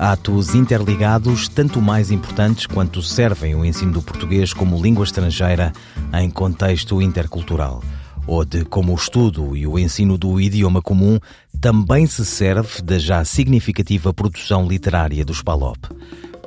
atos interligados, tanto mais importantes quanto servem o ensino do português como língua estrangeira em contexto intercultural, ou de como o estudo e o ensino do idioma comum também se serve da já significativa produção literária dos PALOP.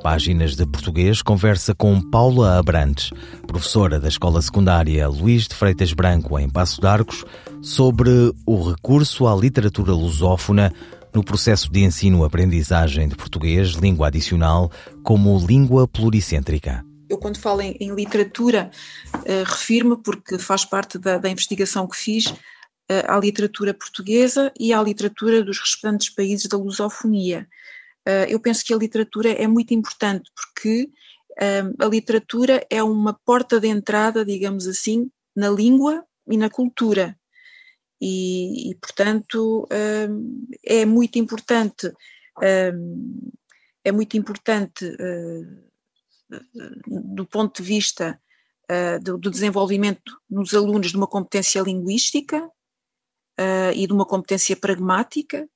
Páginas de Português conversa com Paula Abrantes, professora da Escola Secundária Luís de Freitas Branco, em Passo de Arcos, sobre o recurso à literatura lusófona no processo de ensino-aprendizagem de português, língua adicional, como língua pluricêntrica. Eu, quando falo em, em literatura, uh, refiro-me, porque faz parte da, da investigação que fiz, uh, à literatura portuguesa e à literatura dos restantes países da lusofonia. Uh, eu penso que a literatura é muito importante, porque a literatura é uma porta de entrada, digamos assim, na língua e na cultura e, e portanto hum, é muito importante hum, é muito importante hum, do ponto de vista do, desenvolvimento nos alunos de uma competência linguística e de uma competência pragmática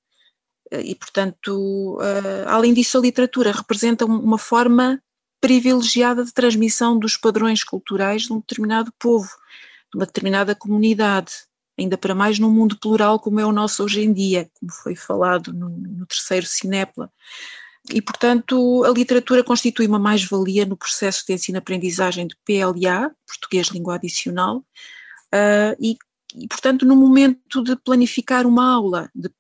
e portanto além disso a literatura representa uma forma privilegiada de transmissão dos padrões culturais de um determinado povo, de uma determinada comunidade ainda para mais num mundo plural como é o nosso hoje em dia, como foi falado no, no terceiro Cinepla. E, portanto, a literatura constitui uma mais-valia no processo de ensino-aprendizagem de PLA, Português Língua Adicional, uh, e, e, portanto, no momento de planificar uma aula de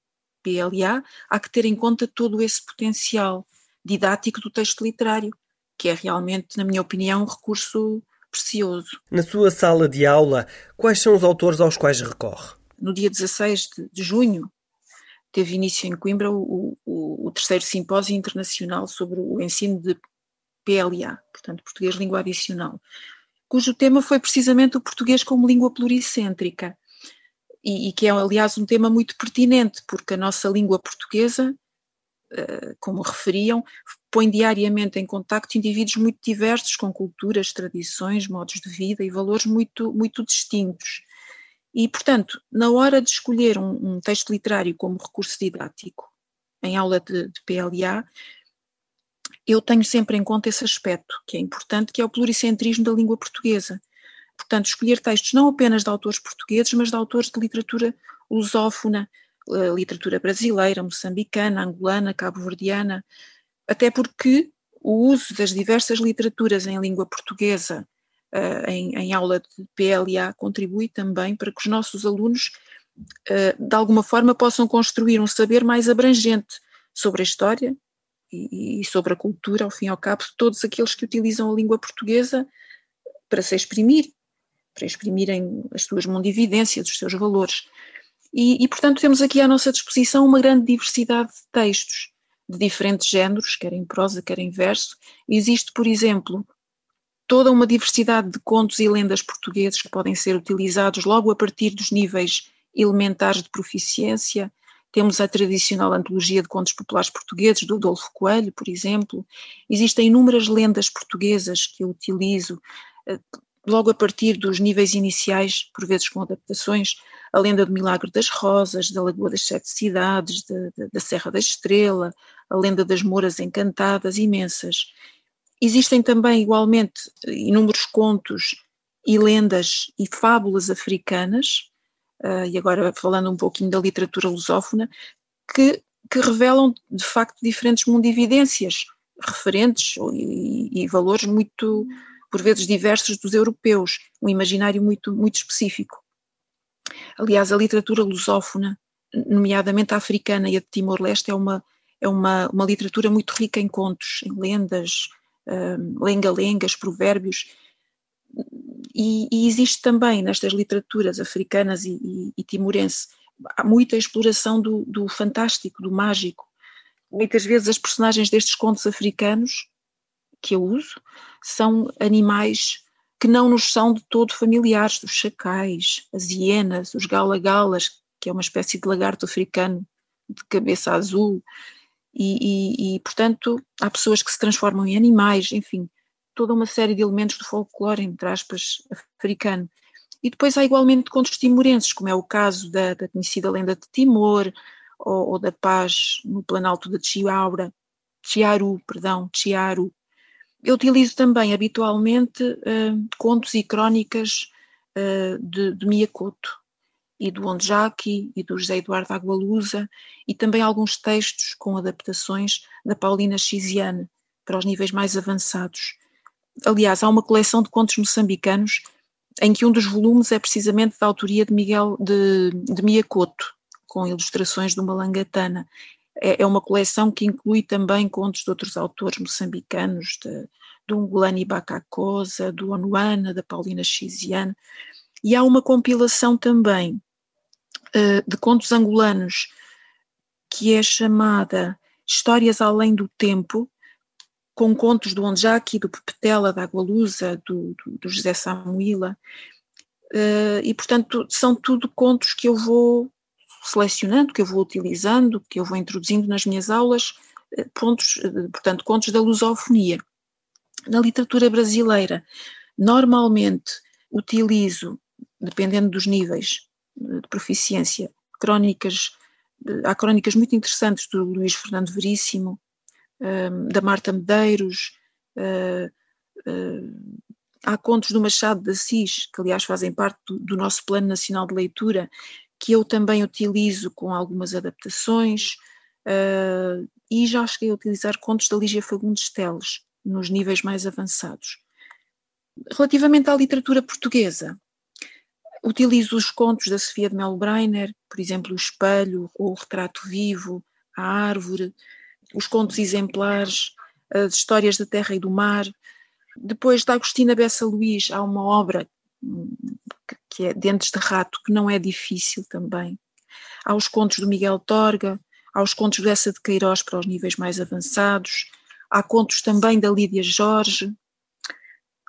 PLA, há que ter em conta todo esse potencial didático do texto literário, que é realmente, na minha opinião, um recurso precioso. Na sua sala de aula, quais são os autores aos quais recorre? No dia 16 de, de junho, teve início em Coimbra o, o, o, terceiro simpósio internacional sobre o ensino de PLA, portanto, Português Língua Adicional, cujo tema foi precisamente o português como língua pluricêntrica, e, e que é, aliás, um tema muito pertinente, porque a nossa língua portuguesa como referiam, põe diariamente em contacto indivíduos muito diversos, com culturas, tradições, modos de vida e valores muito, muito distintos. E, portanto, na hora de escolher um, um texto literário como recurso didático, em aula de, de, PLA, eu tenho sempre em conta esse aspecto, que é importante, que é o pluricentrismo da língua portuguesa. Portanto, escolher textos não apenas de autores portugueses, mas de autores de literatura lusófona, literatura brasileira, moçambicana, angolana, cabo-verdiana, até porque o uso das diversas literaturas em língua portuguesa uh, em, em, aula de PLA contribui também para que os nossos alunos, uh, de alguma forma, possam construir um saber mais abrangente sobre a história e, e sobre a cultura, ao fim e ao cabo, de todos aqueles que utilizam a língua portuguesa para se exprimir, para exprimirem as suas mundividências, os seus valores. E, e, portanto, temos aqui à nossa disposição uma grande diversidade de textos, de diferentes géneros, quer em prosa, quer em verso. Existe, por exemplo, toda uma diversidade de contos e lendas portugueses que podem ser utilizados logo a partir dos níveis elementares de proficiência. Temos a tradicional antologia de contos populares portugueses, do Adolfo Coelho, por exemplo. Existem inúmeras lendas portuguesas que eu utilizo, eh, logo a partir dos níveis iniciais, por vezes com adaptações, a lenda do Milagre das Rosas, da Lagoa das Sete Cidades, de, de, da Serra da Estrela, a lenda das Mouras Encantadas, imensas. Existem também, igualmente, inúmeros contos e lendas e fábulas africanas, uh, e agora falando um pouquinho da literatura lusófona, que, que revelam, de facto, diferentes mundividências referentes e, e valores muito por vezes diversos dos europeus, um imaginário muito, muito específico. Aliás, a literatura lusófona, nomeadamente a africana e a de Timor-Leste, é uma, é uma, uma literatura muito rica em contos, em lendas, um, lenga-lengas, provérbios, e, e, existe também nestas literaturas africanas e, e, e timorense muita exploração do, do fantástico, do mágico, Muitas vezes as personagens destes contos africanos que eu uso são animais que não nos são de todo familiares, os chacais, as hienas, os galagalas, que é uma espécie de lagarto africano de cabeça azul, e, e, e, portanto há pessoas que se transformam em animais, enfim, toda uma série de elementos do folclore, entre aspas, africano. E depois há igualmente contos timorenses, como é o caso da, da conhecida lenda de Timor, ou, ou, da paz no planalto de Chiaura, Chiaru, perdão, Chiaru. Eu utilizo também habitualmente uh, contos e crónicas uh, de, de Miyakoto e do Ondjaki e do José Eduardo Agualusa e também alguns textos com adaptações da Paulina Chiziane para os níveis mais avançados. Aliás, há uma coleção de contos moçambicanos em que um dos volumes é precisamente da autoria de Miguel de, de Miyakoto, com ilustrações de uma langatana. É, é, uma coleção que inclui também contos de outros autores moçambicanos, de, do Ngulani Bacacosa, do Onuana, da Paulina Chiziane, e há uma compilação também uh, de contos angolanos que é chamada Histórias Além do Tempo, com contos do Onjaki, do Pepetela, da Agualusa, do, do, do José Samuila, uh, e portanto são tudo contos que eu vou selecionando, que eu vou utilizando, que eu vou introduzindo nas minhas aulas, eh, pontos, eh, portanto, contos da lusofonia. Na literatura brasileira, normalmente utilizo, dependendo dos níveis de proficiência, crónicas, há crónicas muito interessantes do Luís Fernando Veríssimo, ehm, da Marta Medeiros, eh, há contos do Machado de Assis, que aliás fazem parte do, do nosso Plano Nacional de Leitura, que eu também utilizo com algumas adaptações, uh, e já cheguei a utilizar contos da Lígia Fagundes Teles, nos níveis mais avançados. Relativamente à literatura portuguesa, utilizo os contos da Sofia de Melo Breiner, por exemplo, O Espelho, ou O Retrato Vivo, A Árvore, os contos exemplares, as histórias da terra e do mar. Depois da Agostina Bessa Luís, há uma obra que é Dentes de Rato, que não é difícil também. Há os contos do Miguel Torga, há os contos dessa de Queiroz para os níveis mais avançados, há contos também da Lídia Jorge.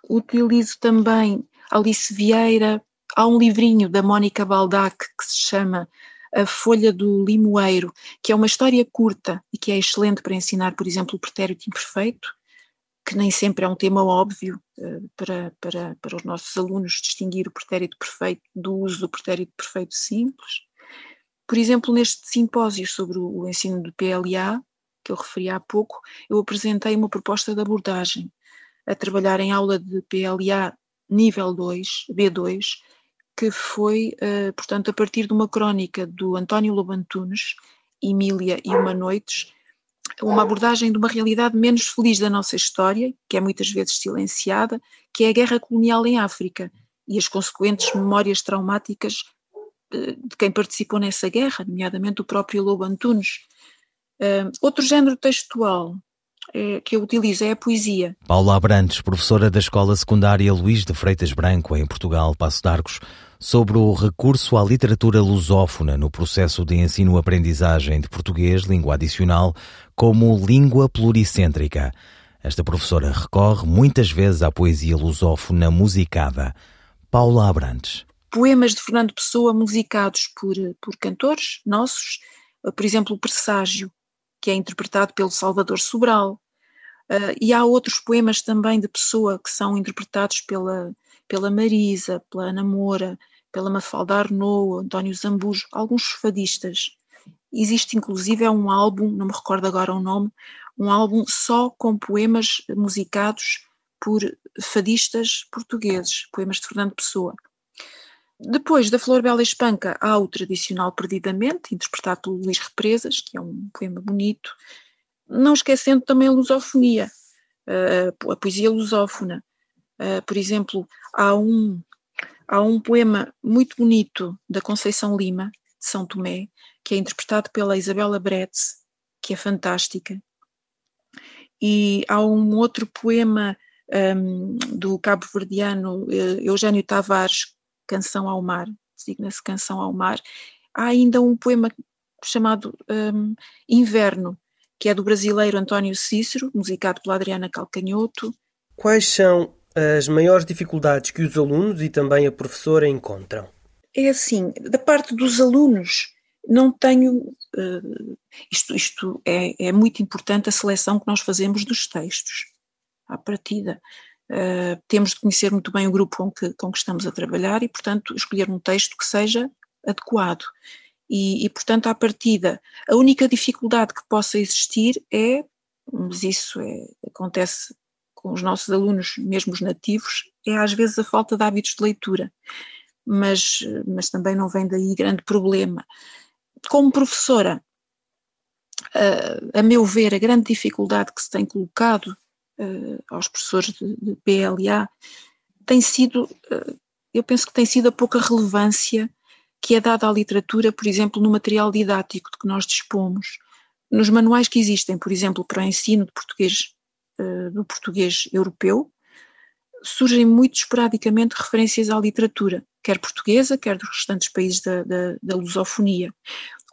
Utilizo também Alice Vieira, há um livrinho da Mónica Baldac que se chama A Folha do Limoeiro, que é uma história curta e que é excelente para ensinar, por exemplo, o pretérito imperfeito que nem sempre é um tema óbvio uh, para, para, para os nossos alunos distinguir o pretérito perfeito do uso do pretérito perfeito simples. Por exemplo, neste simpósio sobre o, ensino do PLA, que eu referi há pouco, eu apresentei uma proposta de abordagem a trabalhar em aula de PLA nível 2, B2, que foi, uh, portanto, a partir de uma crónica do António Lobantunes, Emília e Uma Noites, uma abordagem de uma realidade menos feliz da nossa história, que é muitas vezes silenciada, que é a guerra colonial em África e as consequentes memórias traumáticas eh, de quem participou nessa guerra, nomeadamente o próprio Lobo Antunes. Uh, outro género textual é, que eu utilizo é a poesia. Paula Abrantes, professora da Escola Secundária Luís de Freitas Branco, em Portugal, Passo de Arcos, sobre o recurso à literatura lusófona no processo de ensino-aprendizagem de português, língua adicional, como língua pluricêntrica. Esta professora recorre muitas vezes à poesia lusófona musicada. Paula Abrantes. Poemas de Fernando Pessoa musicados por, por cantores nossos, por exemplo, o Presságio, que é interpretado pelo Salvador Sobral. Uh, e há outros poemas também de Pessoa que são interpretados pela, pela Marisa, pela Ana Moura, pela Mafalda Arnaud, António Zambujo, alguns fadistas. Existe inclusive um álbum, não me recordo agora o nome, um álbum só com poemas musicados por fadistas portugueses, poemas de Fernando Pessoa. Depois da Flor Bela Espanca há o tradicional Perdidamente, interpretado por Luís Represas, que é um poema bonito, não esquecendo também a lusofonia, a poesia lusófona. Por exemplo, há um, há um poema muito bonito da Conceição Lima, de São Tomé, que é interpretado pela Isabela Bretz, que é fantástica. E há um outro poema um, do cabo-verdiano uh, Eugênio Tavares, Canção ao Mar, designa-se Canção ao Mar. Há ainda um poema chamado um, Inverno, que é do brasileiro António Cícero, musicado pela Adriana Calcanhoto. Quais são as maiores dificuldades que os alunos e também a professora encontram? É assim, da parte dos alunos, não tenho. Uh, isto isto é, é, muito importante a seleção que nós fazemos dos textos, à partida. Uh, temos de conhecer muito bem o grupo com que, com que estamos a trabalhar e, portanto, escolher um texto que seja adequado. E, e, portanto, à partida, a única dificuldade que possa existir é, mas isso é, acontece com os nossos alunos, mesmo os nativos, é às vezes a falta de hábitos de leitura, mas, mas também não vem daí grande problema. Como professora, a, a meu ver, a grande dificuldade que se tem colocado uh, aos professores de, de, PLA tem sido, uh, eu penso que tem sido a pouca relevância que é dada à literatura, por exemplo, no material didático de que nós dispomos. Nos manuais que existem, por exemplo, para o ensino de português, uh, do português europeu, surgem muito esporadicamente referências à literatura, quer portuguesa, quer dos restantes países da, da, da lusofonia.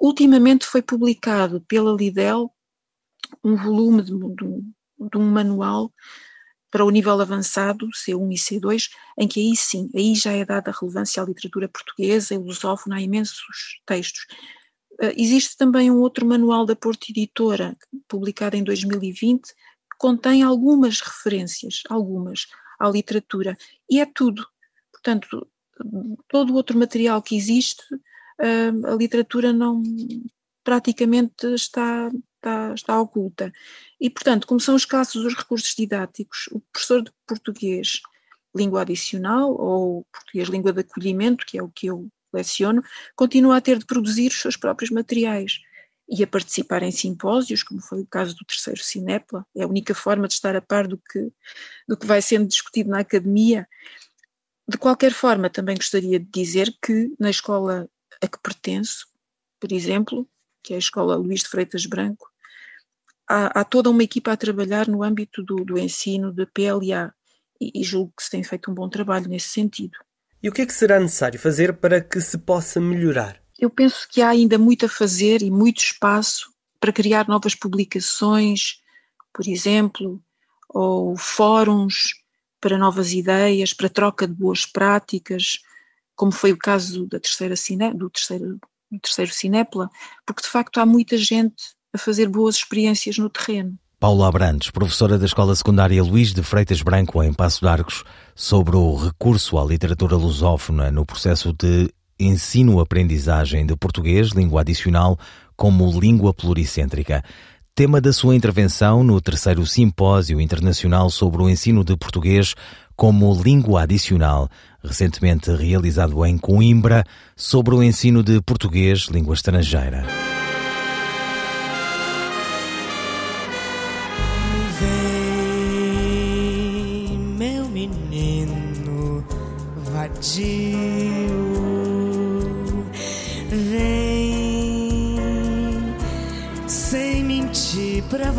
Ultimamente foi publicado pela Lidl um volume de, de, de um manual para o nível avançado, C1 e C2, em que aí sim, aí já é dada relevância à literatura portuguesa e lusófona, há imensos textos. Uh, existe também um outro manual da Porto Editora, publicado em 2020, que contém algumas referências, algumas, à literatura, e é tudo. Portanto, todo o outro material que existe, uh, a literatura não praticamente está está, está oculta. E, portanto, como são escassos os recursos didáticos, o professor de português língua adicional ou português língua de acolhimento, que é o que eu leciono, continua a ter de produzir os seus próprios materiais e a participar em simpósios, como foi o caso do terceiro Cinepla, é a única forma de estar a par do que, do que vai sendo discutido na academia. De qualquer forma, também gostaria de dizer que na escola a que pertenço, por exemplo, que é a Escola Luís de Freitas Branco, há, há toda uma equipa a trabalhar no âmbito do, do ensino da PLA e, e julgo que se tem feito um bom trabalho nesse sentido. E o que é que será necessário fazer para que se possa melhorar? Eu penso que há ainda muito a fazer e muito espaço para criar novas publicações, por exemplo, ou fóruns para novas ideias, para troca de boas práticas, como foi o caso da terceira cine, do, terceiro, do terceiro Cinepla, porque de facto há muita gente a fazer boas experiências no terreno. Paula Abrantes, professora da Escola Secundária Luís de Freitas Branco, em Passo de Arcos, sobre o recurso à literatura lusófona no processo de ensino-aprendizagem de português, língua adicional, como língua pluricêntrica. Tema da sua intervenção no terceiro Simpósio Internacional sobre o Ensino de Português como Língua Adicional, recentemente realizado em Coimbra, sobre o ensino de português, língua estrangeira.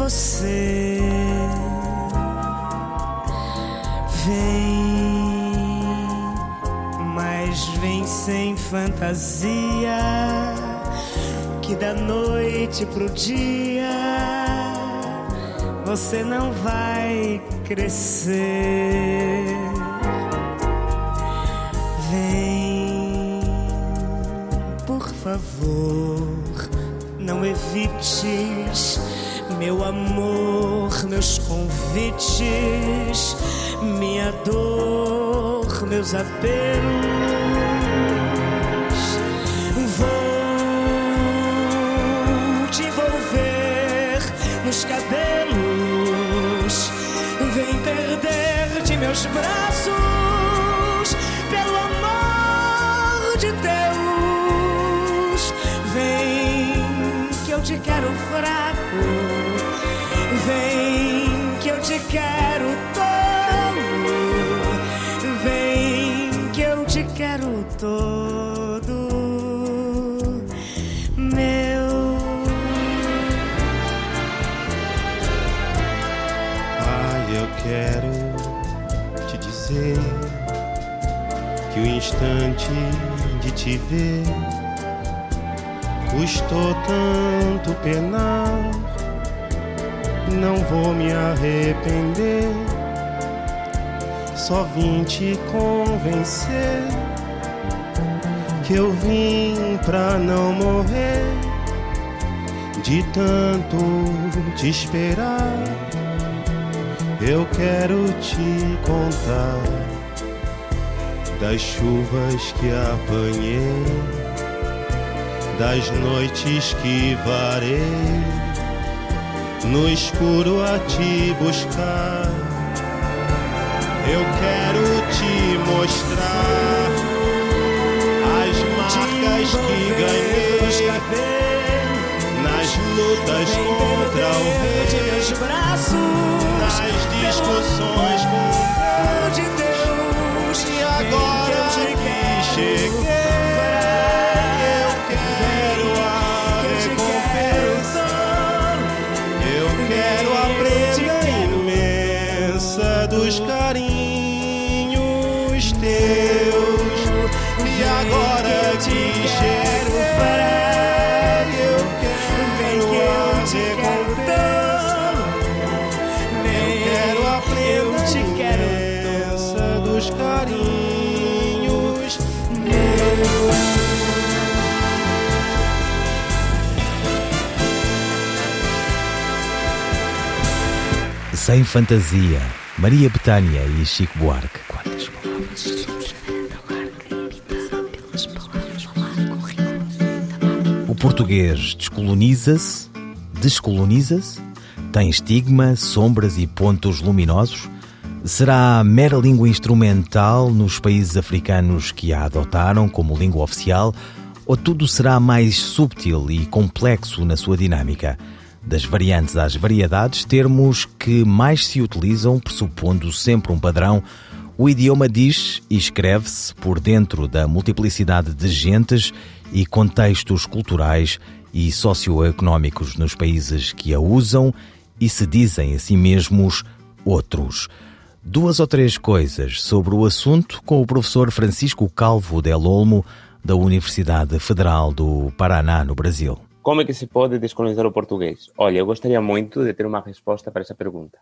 Você. Vem, mas vem sem fantasia. Que da noite pro dia você não vai crescer. favor, não evites, meu amor, meus convites, minha dor, meus apelos. Vou te envolver nos cabelos, vem perder de meus braços, pelo amor te quero fraco. Vem que eu te quero todo. Vem que eu te quero todo. Meu. Ai, eu quero te dizer que o instante de te ver Custou tanto penar não vou me arrepender. Só vim te convencer que eu vim pra não morrer de tanto te esperar. Eu quero te contar das chuvas que apanhei, das noites que varei no escuro a te buscar. Eu quero te mostrar as marcas que ganhei nas lutas contra o rei, nas discussões com Deus. Sem fantasia, Maria Betânia e Chico Buarque. Quantas palavras O português descoloniza-se, descoloniza-se, tem estigma, sombras e pontos luminosos. Será mera língua instrumental nos países africanos que a adotaram como língua oficial ou tudo será mais subtil e complexo na sua dinâmica? Das variantes às variedades, termos que mais se utilizam, pressupondo sempre um padrão, o idioma diz e escreve-se por dentro da multiplicidade de gentes e contextos culturais e socioeconómicos nos países que a usam e se dizem a si mesmos outros. Duas ou três coisas sobre o assunto com o professor Francisco Calvo Del Olmo, da Universidade Federal do Paraná, no Brasil. Como é que se pode descolonizar o português? Olha, eu gostaria muito de ter uma resposta para essa pergunta,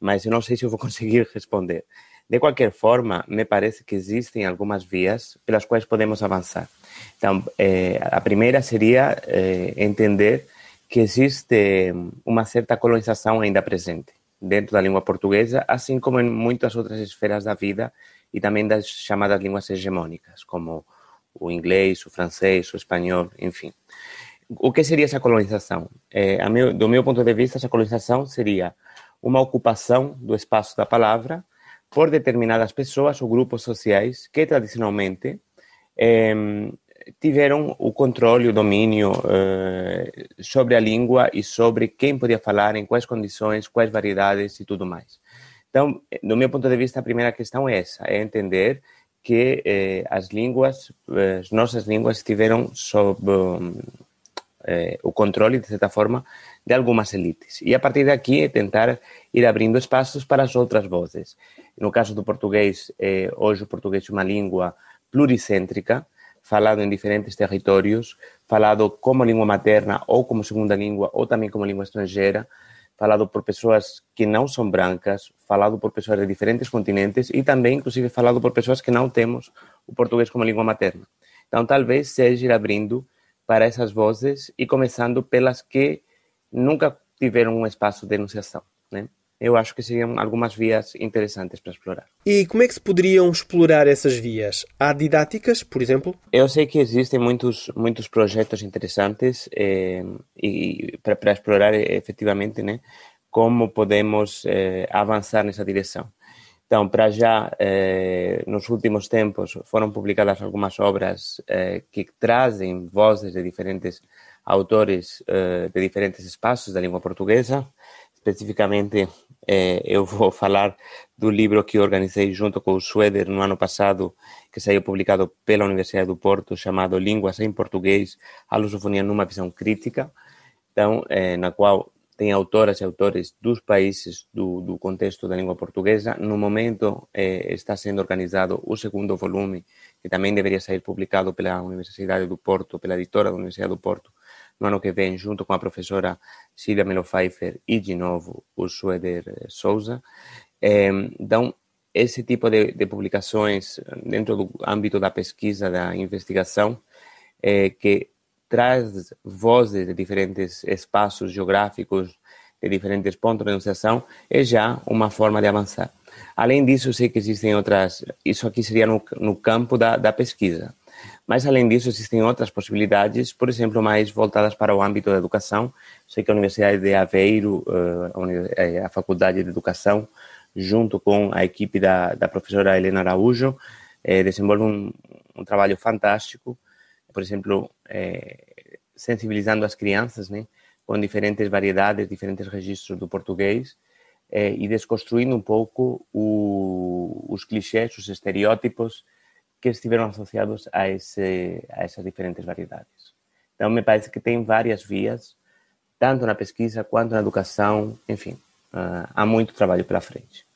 mas eu não sei se eu vou conseguir responder. De qualquer forma, me parece que existem algumas vias pelas quais podemos avançar. Então, eh, a primeira seria eh, entender que existe uma certa colonização ainda presente dentro da língua portuguesa, assim como em muitas outras esferas da vida e também das chamadas línguas hegemônicas, como o inglês, o francês, o espanhol, enfim. O que seria essa colonização? É, meu, do meu ponto de vista, essa colonização seria uma ocupação do espaço da palavra por determinadas pessoas ou grupos sociais que tradicionalmente é, tiveram o controle, o domínio é, sobre a língua e sobre quem podia falar, em quais condições, quais variedades e tudo mais. Então, do meu ponto de vista, a primeira questão é essa, é entender que eh, as línguas, eh, as nossas línguas estiveram sob eh, o controle, de certa forma, de algumas elites. E a partir daqui tentar ir abrindo espaços para as outras vozes. No caso do português, eh, hoje o português é uma língua pluricêntrica, falado em diferentes territórios, falado como língua materna ou como segunda língua ou também como língua estrangeira, falado por pessoas que não são brancas, falado por pessoas de diferentes continentes e também, inclusive, falado por pessoas que não temos o português como língua materna. Então, talvez seja ir abrindo para essas vozes e começando pelas que nunca tiveram um espaço de enunciação. Né? Eu acho que seriam algumas vias interessantes para explorar. E como é que se poderiam explorar essas vias? Há didáticas, por exemplo? Eu sei que existem muitos muitos projetos interessantes eh, e para, para explorar efetivamente, né, como podemos eh, avançar nessa direção. Então, para já, eh, nos últimos tempos, foram publicadas algumas obras eh, que trazem vozes de diferentes autores eh, de diferentes espaços da língua portuguesa. Especificamente, eh, eu vou falar do livro que organizei junto com o Schroeder no ano passado, que saiu publicado pela Universidade do Porto, chamado Línguas em Português, a lusofonia numa visão crítica, então, eh, na qual tem autoras e autores dos países do, do contexto da língua portuguesa. No momento eh, está sendo organizado o segundo volume, que também deveria sair publicado pela Universidade do Porto, pela editora da Universidade do Porto, no ano que vem, junto com a professora Silvia Melo Pfeiffer e, de novo, o Schroeder Souza. Então, esse tipo de, de, publicações dentro do âmbito da pesquisa, da investigação, é, que traz vozes de diferentes espaços geográficos, de diferentes pontos de enunciação, é já uma forma de avançar. Além disso, sei que existem outras. Isso aqui seria no, no campo da, da pesquisa. Mas, além disso, existem outras possibilidades, por exemplo, mais voltadas para o âmbito da educação. Sei que a Universidade de Aveiro, eh, a Faculdade de Educação, junto com a equipe da, da professora Helena Araújo, eh, desenvolve um, um, trabalho fantástico, por exemplo, eh, sensibilizando as crianças né, com diferentes variedades, diferentes registros do português, eh, e desconstruindo um pouco o, os clichês, os estereótipos que estiveram associados a, esse, a essas diferentes variedades. Então, me parece que tem várias vias, tanto na pesquisa quanto na educação, enfim, uh, há muito trabalho pela frente.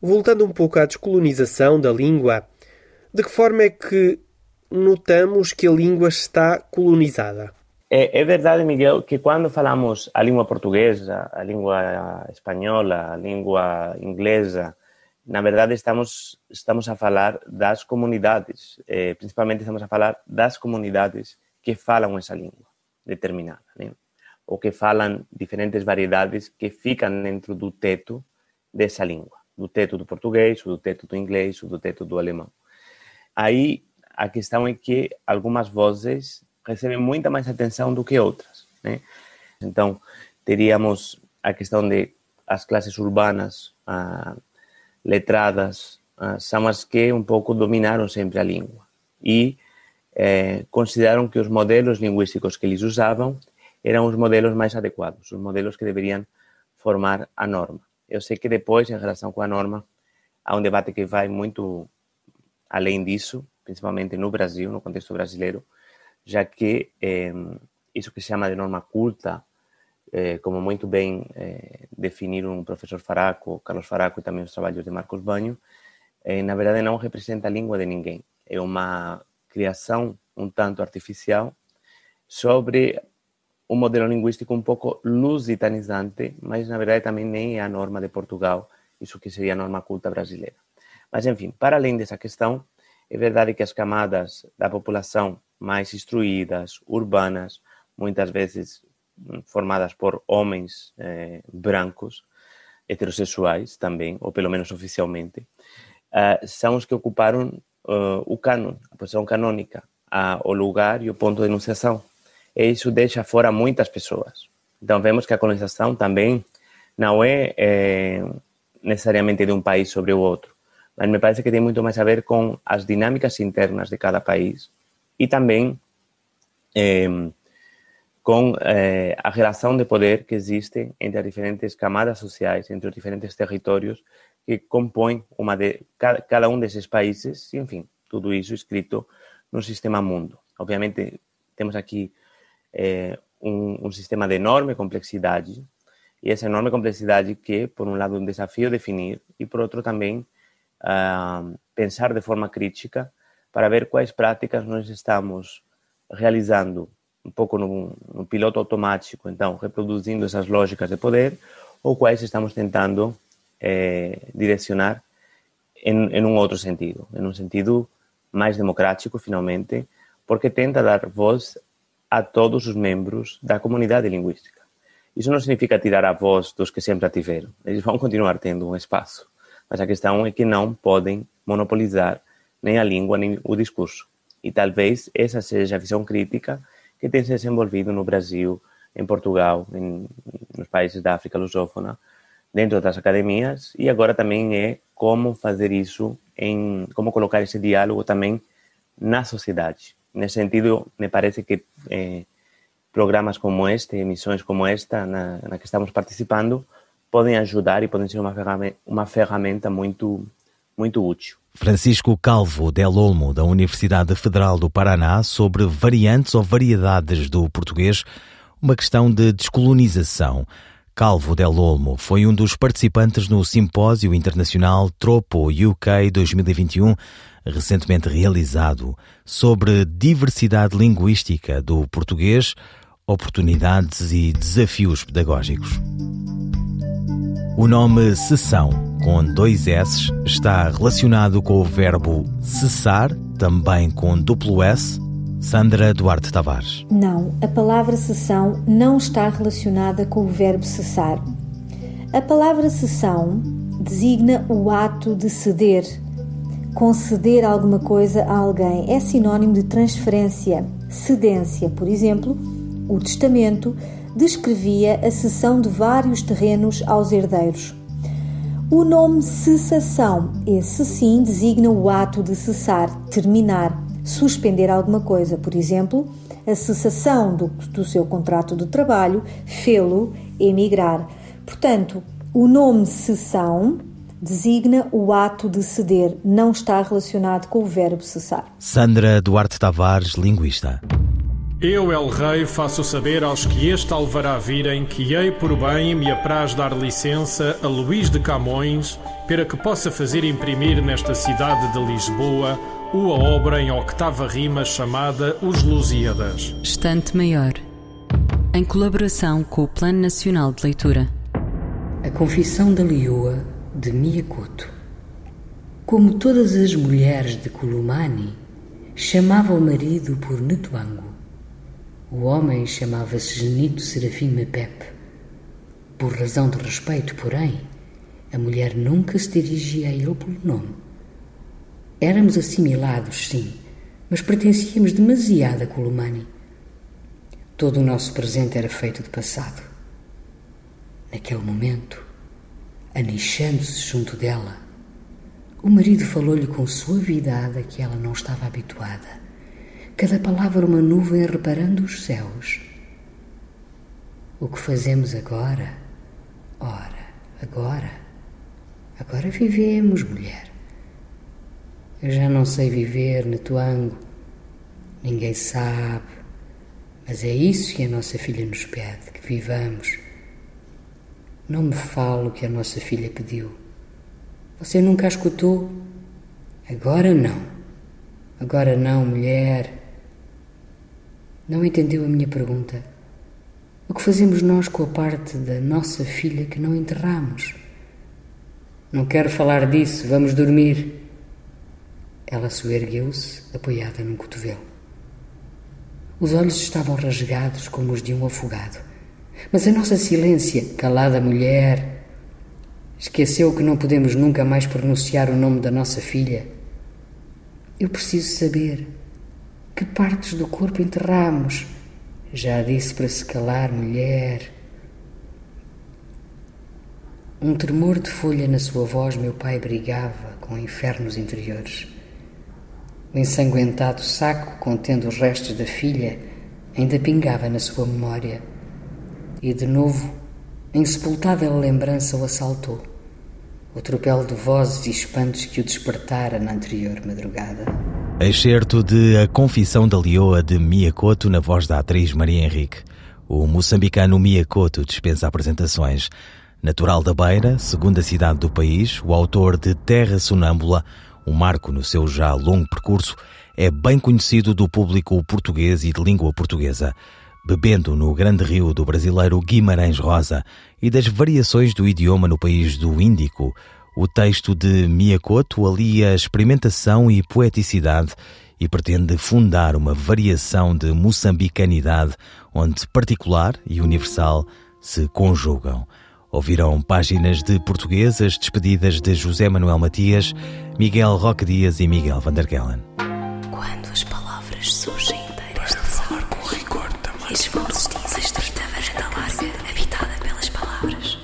Voltando um pouco à descolonização da língua, de que forma é que notamos que a língua está colonizada? É, é, verdade, Miguel, que quando falamos a língua portuguesa, a língua espanhola, a língua inglesa, na verdade estamos estamos a falar das comunidades, eh, principalmente estamos a falar das comunidades que falam essa língua determinada, né? ou que falam diferentes variedades que ficam dentro do teto dessa língua, do teto do português, do teto do inglês, do teto do alemão. Aí a questão é que algumas vozes recebem muita mais atenção do que outras, né? Então teríamos a questão de as classes urbanas, letradas, uh, são as que um pouco dominaram sempre a língua e eh, consideraram que os modelos linguísticos que eles usavam eram os modelos mais adequados, os modelos que deveriam formar a norma. Eu sei que depois, em relação com a norma, há um debate que vai muito além disso, principalmente no Brasil, no contexto brasileiro, já que eh, isso que se chama de norma culta eh, como muito bem eh, definiram o professor Faraco, Carlos Faraco e também os trabalhos de Marcos Banho, eh, na verdade não representa a língua de ninguém. É uma criação um tanto artificial sobre um modelo linguístico um pouco lusitanizante, mas na verdade também nem é a norma de Portugal, isso que seria a norma culta brasileira. Mas enfim, para além dessa questão, é verdade que as camadas da população mais instruídas, urbanas, muitas vezes formadas por homens eh, brancos, heterossexuais também, ou pelo menos oficialmente, uh, são os que ocuparam uh, o cânon, a posição canônica, o lugar e o ponto de enunciação. E isso deixa fora muitas pessoas. Então vemos que a colonização também não é, é necessariamente de um país sobre o outro, mas me parece que tem muito mais a ver com as dinâmicas internas de cada país e também eh, com eh, a relação de poder que existe entre as diferentes camadas sociais, entre os diferentes territórios que compõem uma de, cada, cada um desses países, enfim, tudo isso escrito no sistema mundo. Obviamente, temos aqui eh, um, um, sistema de enorme complexidade, e essa enorme complexidade que, por um lado, é um desafio definir, e por outro também uh, pensar de forma crítica para ver quais práticas nós estamos realizando um pouco no, no, piloto automático, então, reproduzindo essas lógicas de poder, ou quais estamos tentando eh, direcionar em, em um outro sentido, em um sentido mais democrático, finalmente, porque tenta dar voz a todos os membros da comunidade linguística. Isso não significa tirar a voz dos que sempre a tiveram. Eles vão continuar tendo um espaço. Mas a questão é que não podem monopolizar nem a língua nem o discurso. E talvez essa seja a visão crítica que tem se desenvolvido no Brasil, em Portugal, em, nos países da África lusófona, dentro das academias, e agora também é como fazer isso, em como colocar esse diálogo também na sociedade. Nesse sentido, me parece que eh, programas como este, emissões como esta, na, na, que estamos participando, podem ajudar e podem ser uma ferramenta, uma ferramenta muito, muito útil. Francisco Calvo Del Olmo, da Universidade Federal do Paraná, sobre variantes ou variedades do português, uma questão de descolonização. Calvo Del Olmo foi um dos participantes no Simpósio Internacional Tropo UK 2021, recentemente realizado, sobre diversidade linguística do português, oportunidades e desafios pedagógicos. O nome sessão, com dois S, está relacionado com o verbo cessar, também com duplo S. Sandra Duarte Tavares. Não, a palavra sessão não está relacionada com o verbo cessar. A palavra sessão designa o ato de ceder. Conceder alguma coisa a alguém é sinônimo de transferência, cedência. Por exemplo, o testamento descrevia a cessão de vários terrenos aos herdeiros. O nome cessação, esse sim, designa o ato de cessar, terminar, suspender alguma coisa. Por exemplo, a cessação do, do seu contrato de trabalho fê-lo emigrar. Portanto, o nome cessão designa o ato de ceder, não está relacionado com o verbo cessar. Sandra Duarte Tavares, linguista. Eu, El Rei, faço saber aos que este alvará virem que hei por bem me apraz dar licença a Luís de Camões para que possa fazer imprimir nesta cidade de Lisboa uma obra em octava rima chamada Os Lusíadas. Estante Maior, em colaboração com o Plano Nacional de Leitura. A Confissão da Lioa, de Miyakoto. Como todas as mulheres de Kulumani, chamava o marido por Netuango. O homem chamava-se Genito Serafim Mepep. Por razão de respeito, porém, a mulher nunca se dirigia a ele pelo nome. Éramos assimilados, sim, mas pertencíamos demasiado a Kulumani. Todo o nosso presente era feito de passado. Naquele momento, anichando-se junto dela, o marido falou-lhe com suavidade a que ela não estava habituada cada palavra uma nuvem reparando os céus. O que fazemos agora? Ora, agora. Agora vivemos, mulher. Eu já não sei viver, Netuango. Ninguém sabe. Mas é isso que a nossa filha nos pede, que vivamos. Não me fale o que a nossa filha pediu. Você nunca a escutou? Agora não. Agora não, mulher. Não entendeu a minha pergunta. O que fazemos nós com a parte da nossa filha que não enterramos? Não quero falar disso, vamos dormir. Ela soergueu-se, apoiada num cotovelo. Os olhos estavam rasgados como os de um afogado. Mas a nossa silência, calada mulher, esqueceu que não podemos nunca mais pronunciar o nome da nossa filha. Eu preciso saber. Que partes do corpo enterramos? Já disse para se calar, mulher. Um tremor de folha na sua voz, meu pai brigava com infernos interiores. O ensanguentado saco contendo os restos da filha ainda pingava na sua memória. E de novo, a insepultável lembrança o assaltou. O tropel de vozes e espantos que o despertara na anterior madrugada. Excerto de A Confissão da Leoa de Miyakoto na voz da atriz Maria Henrique. O moçambicano Miyakoto dispensa apresentações. Natural da Beira, segunda cidade do país, o autor de Terra Sonâmbula, um marco no seu já longo percurso, é bem conhecido do público português e de língua portuguesa, bebendo no grande rio do brasileiro Guimarães Rosa e das variações do idioma no país do Índico, o texto de Miyakoto alia experimentação e poeticidade e pretende fundar uma variação de moçambicanidade onde particular e universal se conjugam. Ouviram páginas de portuguesas despedidas de José Manuel Matias, Miguel Roque Dias e Miguel van der Kellen. Quando as palavras surgem